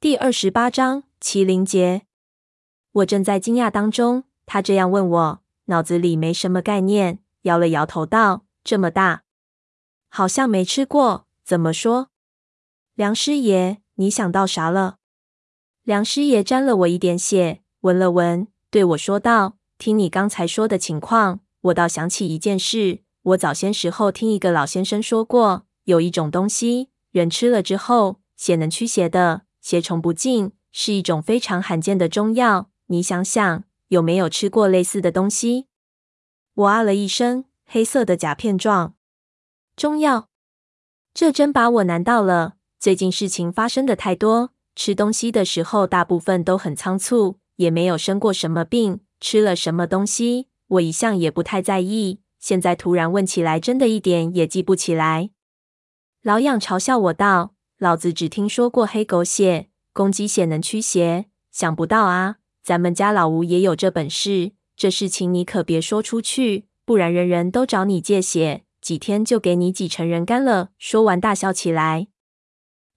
第二十八章麒麟节。我正在惊讶当中，他这样问我，脑子里没什么概念，摇了摇头道：“这么大，好像没吃过。怎么说？”梁师爷，你想到啥了？梁师爷沾了我一点血，闻了闻，对我说道：“听你刚才说的情况，我倒想起一件事。我早先时候听一个老先生说过，有一种东西，人吃了之后，血能驱邪的。”邪虫不进，是一种非常罕见的中药。你想想，有没有吃过类似的东西？我啊了一声，黑色的甲片状中药，这真把我难到了。最近事情发生的太多，吃东西的时候大部分都很仓促，也没有生过什么病。吃了什么东西，我一向也不太在意。现在突然问起来，真的一点也记不起来。老痒嘲笑我道。老子只听说过黑狗血，公鸡血能驱邪，想不到啊，咱们家老吴也有这本事。这事情你可别说出去，不然人人都找你借血，几天就给你挤成人干了。说完大笑起来。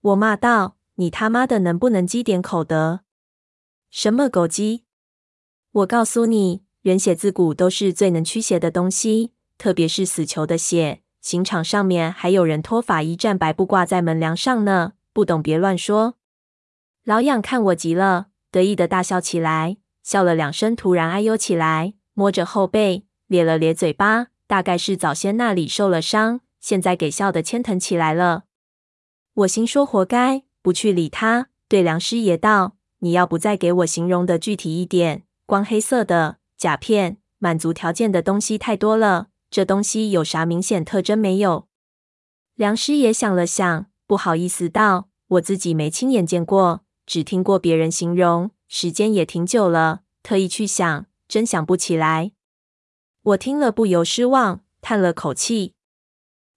我骂道：“你他妈的能不能积点口德？什么狗鸡？我告诉你，人血自古都是最能驱邪的东西，特别是死囚的血。”刑场上面还有人脱法衣站白布挂在门梁上呢，不懂别乱说。老痒看我急了，得意的大笑起来，笑了两声，突然哎呦起来，摸着后背，咧了咧嘴巴，大概是早先那里受了伤，现在给笑的牵疼起来了。我心说活该，不去理他，对梁师爷道：“你要不再给我形容的具体一点？光黑色的甲片，满足条件的东西太多了。”这东西有啥明显特征没有？梁师爷想了想，不好意思道：“我自己没亲眼见过，只听过别人形容，时间也挺久了，特意去想，真想不起来。”我听了不由失望，叹了口气。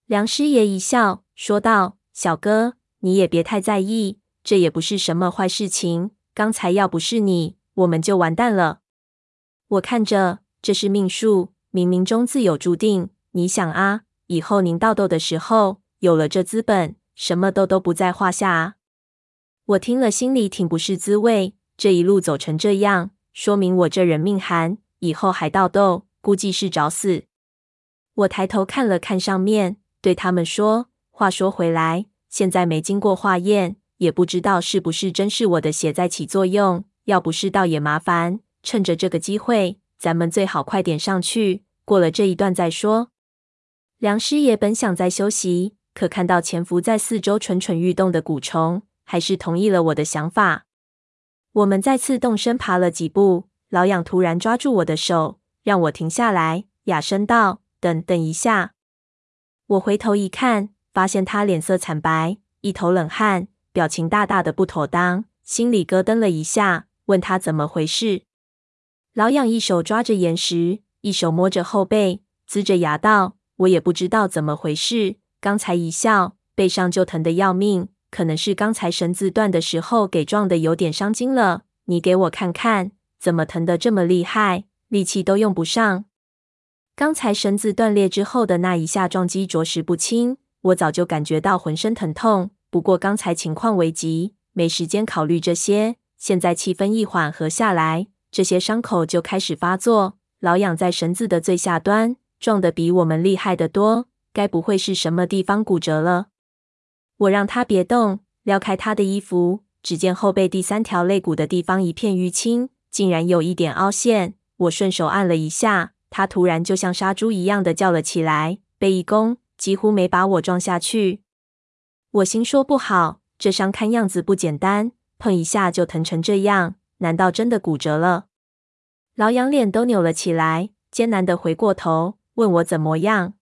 梁师爷一笑，说道：“小哥，你也别太在意，这也不是什么坏事情。刚才要不是你，我们就完蛋了。我看着，这是命数。”冥冥中自有注定。你想啊，以后您倒斗的时候有了这资本，什么斗都不在话下啊。我听了心里挺不是滋味。这一路走成这样，说明我这人命寒，以后还倒斗，估计是找死。我抬头看了看上面，对他们说：“话说回来，现在没经过化验，也不知道是不是真是我的血在起作用。要不是倒也麻烦，趁着这个机会，咱们最好快点上去。”过了这一段再说。梁师爷本想再休息，可看到潜伏在四周蠢蠢欲动的蛊虫，还是同意了我的想法。我们再次动身爬了几步，老痒突然抓住我的手，让我停下来，哑声道：“等等一下。”我回头一看，发现他脸色惨白，一头冷汗，表情大大的不妥当，心里咯噔了一下，问他怎么回事。老痒一手抓着岩石。一手摸着后背，呲着牙道：“我也不知道怎么回事，刚才一笑，背上就疼得要命，可能是刚才绳子断的时候给撞得有点伤筋了。你给我看看，怎么疼得这么厉害，力气都用不上。刚才绳子断裂之后的那一下撞击着实不轻，我早就感觉到浑身疼痛。不过刚才情况危急，没时间考虑这些。现在气氛一缓和下来，这些伤口就开始发作。”老痒在绳子的最下端撞得比我们厉害得多，该不会是什么地方骨折了？我让他别动，撩开他的衣服，只见后背第三条肋骨的地方一片淤青，竟然有一点凹陷。我顺手按了一下，他突然就像杀猪一样的叫了起来，背一弓，几乎没把我撞下去。我心说不好，这伤看样子不简单，碰一下就疼成这样，难道真的骨折了？老痒脸都扭了起来，艰难地回过头问我怎么样。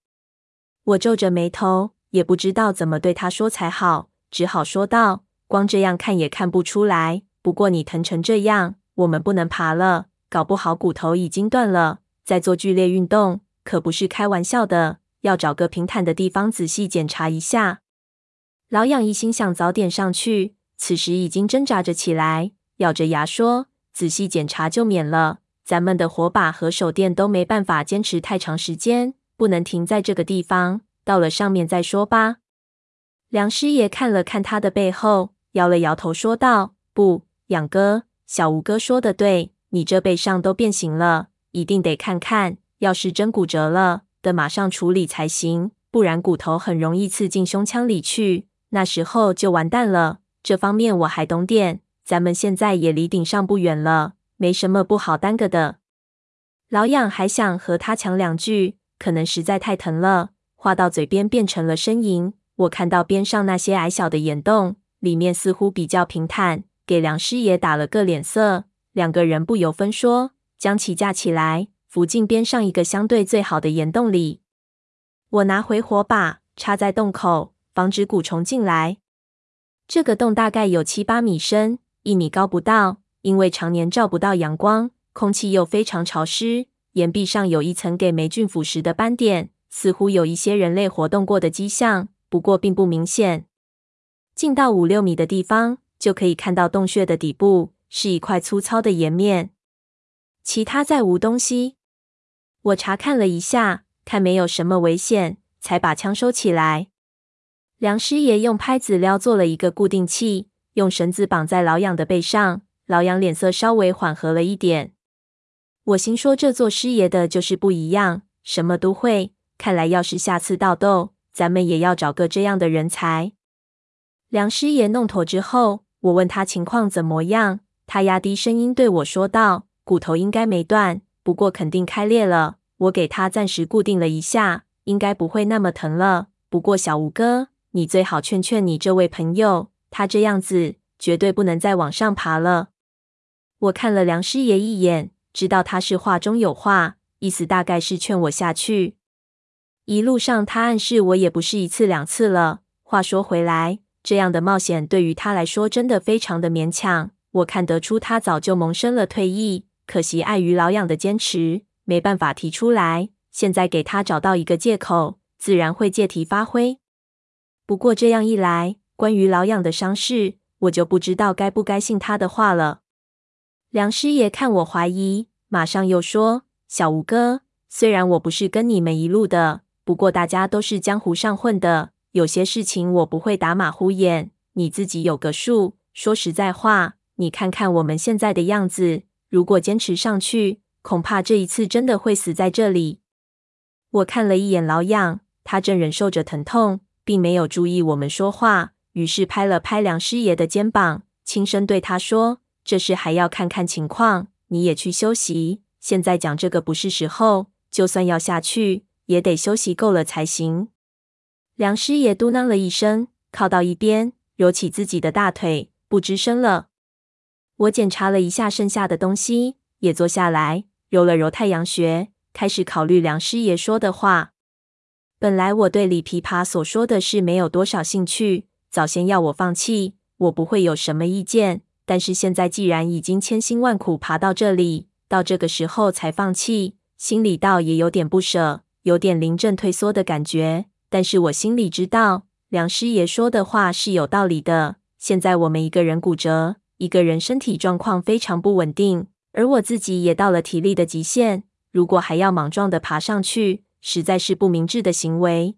我皱着眉头，也不知道怎么对他说才好，只好说道：“光这样看也看不出来，不过你疼成这样，我们不能爬了，搞不好骨头已经断了。再做剧烈运动可不是开玩笑的，要找个平坦的地方仔细检查一下。”老痒一心想早点上去，此时已经挣扎着起来，咬着牙说：“仔细检查就免了。”咱们的火把和手电都没办法坚持太长时间，不能停在这个地方，到了上面再说吧。梁师爷看了看他的背后，摇了摇头说道：“不，养哥，小吴哥说的对，你这背上都变形了，一定得看看，要是真骨折了，得马上处理才行，不然骨头很容易刺进胸腔里去，那时候就完蛋了。这方面我还懂点，咱们现在也离顶上不远了，没什么不好耽搁的。老痒还想和他抢两句，可能实在太疼了，话到嘴边变成了呻吟。我看到边上那些矮小的岩洞，里面似乎比较平坦，给梁师爷打了个脸色。两个人不由分说，将其架起来，扶进边上一个相对最好的岩洞里。我拿回火把，插在洞口，防止蛊虫进来。这个洞大概有七八米深，一米高不到，因为常年照不到阳光。空气又非常潮湿，岩壁上有一层给霉菌腐蚀的斑点，似乎有一些人类活动过的迹象，不过并不明显。进到五六米的地方，就可以看到洞穴的底部是一块粗糙的岩面，其他再无东西。我查看了一下，看没有什么危险，才把枪收起来。梁师爷用拍子撩做了一个固定器，用绳子绑在老痒的背上。老杨脸色稍微缓和了一点。我心说，这做师爷的就是不一样，什么都会。看来，要是下次盗洞，咱们也要找个这样的人才。梁师爷弄妥之后，我问他情况怎么样，他压低声音对我说道：“骨头应该没断，不过肯定开裂了。我给他暂时固定了一下，应该不会那么疼了。不过，小吴哥，你最好劝劝你这位朋友，他这样子绝对不能再往上爬了。”我看了梁师爷一眼。知道他是话中有话，意思大概是劝我下去。一路上他暗示我也不是一次两次了。话说回来，这样的冒险对于他来说真的非常的勉强。我看得出他早就萌生了退意，可惜碍于老痒的坚持，没办法提出来。现在给他找到一个借口，自然会借题发挥。不过这样一来，关于老痒的伤势，我就不知道该不该信他的话了。梁师爷看我怀疑，马上又说：“小吴哥，虽然我不是跟你们一路的，不过大家都是江湖上混的，有些事情我不会打马虎眼，你自己有个数。说实在话，你看看我们现在的样子，如果坚持上去，恐怕这一次真的会死在这里。”我看了一眼老痒，他正忍受着疼痛，并没有注意我们说话，于是拍了拍梁师爷的肩膀，轻声对他说。这事还要看看情况，你也去休息。现在讲这个不是时候，就算要下去，也得休息够了才行。梁师爷嘟囔了一声，靠到一边，揉起自己的大腿，不吱声了。我检查了一下剩下的东西，也坐下来，揉了揉太阳穴，开始考虑梁师爷说的话。本来我对李琵琶所说的事没有多少兴趣，早先要我放弃，我不会有什么意见。但是现在既然已经千辛万苦爬到这里，到这个时候才放弃，心里倒也有点不舍，有点临阵退缩的感觉。但是我心里知道，梁师爷说的话是有道理的。现在我们一个人骨折，一个人身体状况非常不稳定，而我自己也到了体力的极限，如果还要莽撞的爬上去，实在是不明智的行为。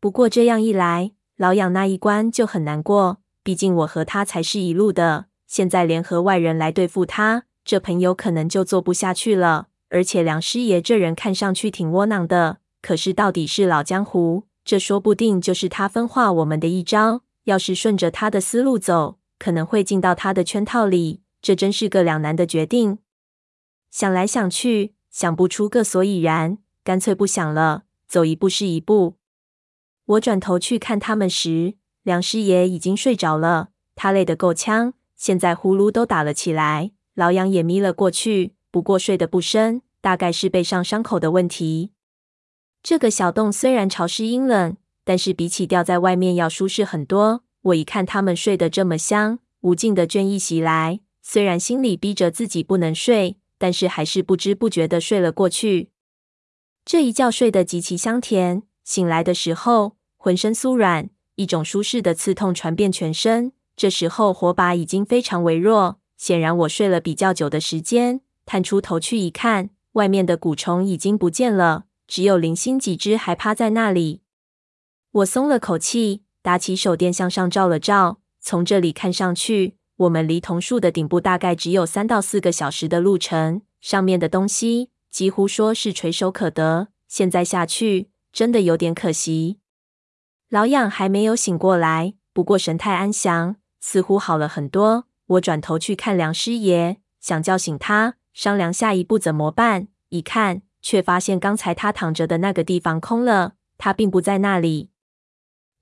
不过这样一来，老痒那一关就很难过，毕竟我和他才是一路的。现在联合外人来对付他，这朋友可能就做不下去了。而且梁师爷这人看上去挺窝囊的，可是到底是老江湖，这说不定就是他分化我们的一招。要是顺着他的思路走，可能会进到他的圈套里。这真是个两难的决定。想来想去，想不出个所以然，干脆不想了，走一步是一步。我转头去看他们时，梁师爷已经睡着了，他累得够呛。现在呼噜都打了起来，老杨也眯了过去，不过睡得不深，大概是背上伤口的问题。这个小洞虽然潮湿阴冷，但是比起吊在外面要舒适很多。我一看他们睡得这么香，无尽的倦意袭来，虽然心里逼着自己不能睡，但是还是不知不觉的睡了过去。这一觉睡得极其香甜，醒来的时候浑身酥软，一种舒适的刺痛传遍全身。这时候火把已经非常微弱，显然我睡了比较久的时间。探出头去一看，外面的蛊虫已经不见了，只有零星几只还趴在那里。我松了口气，打起手电向上照了照，从这里看上去，我们离桐树的顶部大概只有三到四个小时的路程，上面的东西几乎说是垂手可得。现在下去真的有点可惜。老痒还没有醒过来，不过神态安详，似乎好了很多。我转头去看梁师爷，想叫醒他，商量下一步怎么办。一看，却发现刚才他躺着的那个地方空了，他并不在那里。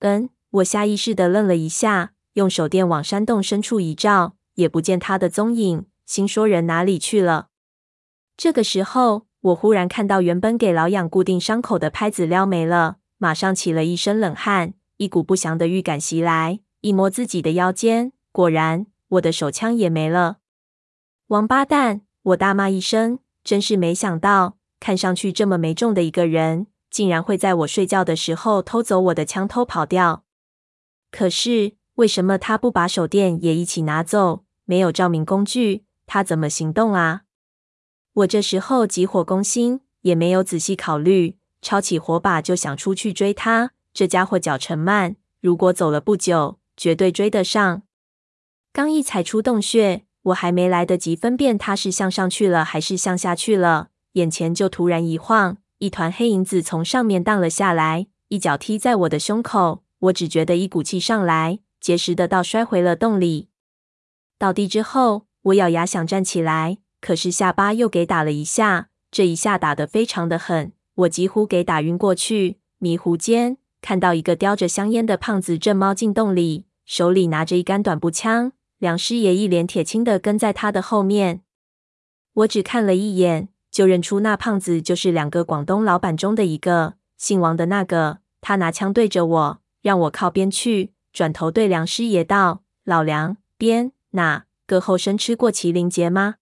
嗯，我下意识地愣了一下。用手电往山洞深处一照，也不见他的踪影，心说人哪里去了？这个时候，我忽然看到原本给老痒固定伤口的拍子撩没了，马上起了一身冷汗，一股不祥的预感袭来。一摸自己的腰间，果然我的手枪也没了。王八蛋！我大骂一声，真是没想到，看上去这么没种的一个人，竟然会在我睡觉的时候偷走我的枪，偷跑掉。可是。为什么他不把手电也一起拿走？没有照明工具，他怎么行动啊？我这时候急火攻心，也没有仔细考虑，抄起火把就想出去追他。这家伙脚程慢，如果走了不久，绝对追得上。刚一踩出洞穴，我还没来得及分辨他是向上去了还是向下去了，眼前就突然一晃，一团黑影子从上面荡了下来，一脚踢在我的胸口。我只觉得一股气上来。结实的倒摔回了洞里。倒地之后，我咬牙想站起来，可是下巴又给打了一下。这一下打得非常的狠，我几乎给打晕过去。迷糊间，看到一个叼着香烟的胖子正猫进洞里，手里拿着一杆短步枪。梁师爷一脸铁青的跟在他的后面。我只看了一眼，就认出那胖子就是两个广东老板中的一个，姓王的那个。他拿枪对着我，让我靠边去。转头对梁师爷道：“老梁，边哪个后生吃过麒麟节吗？”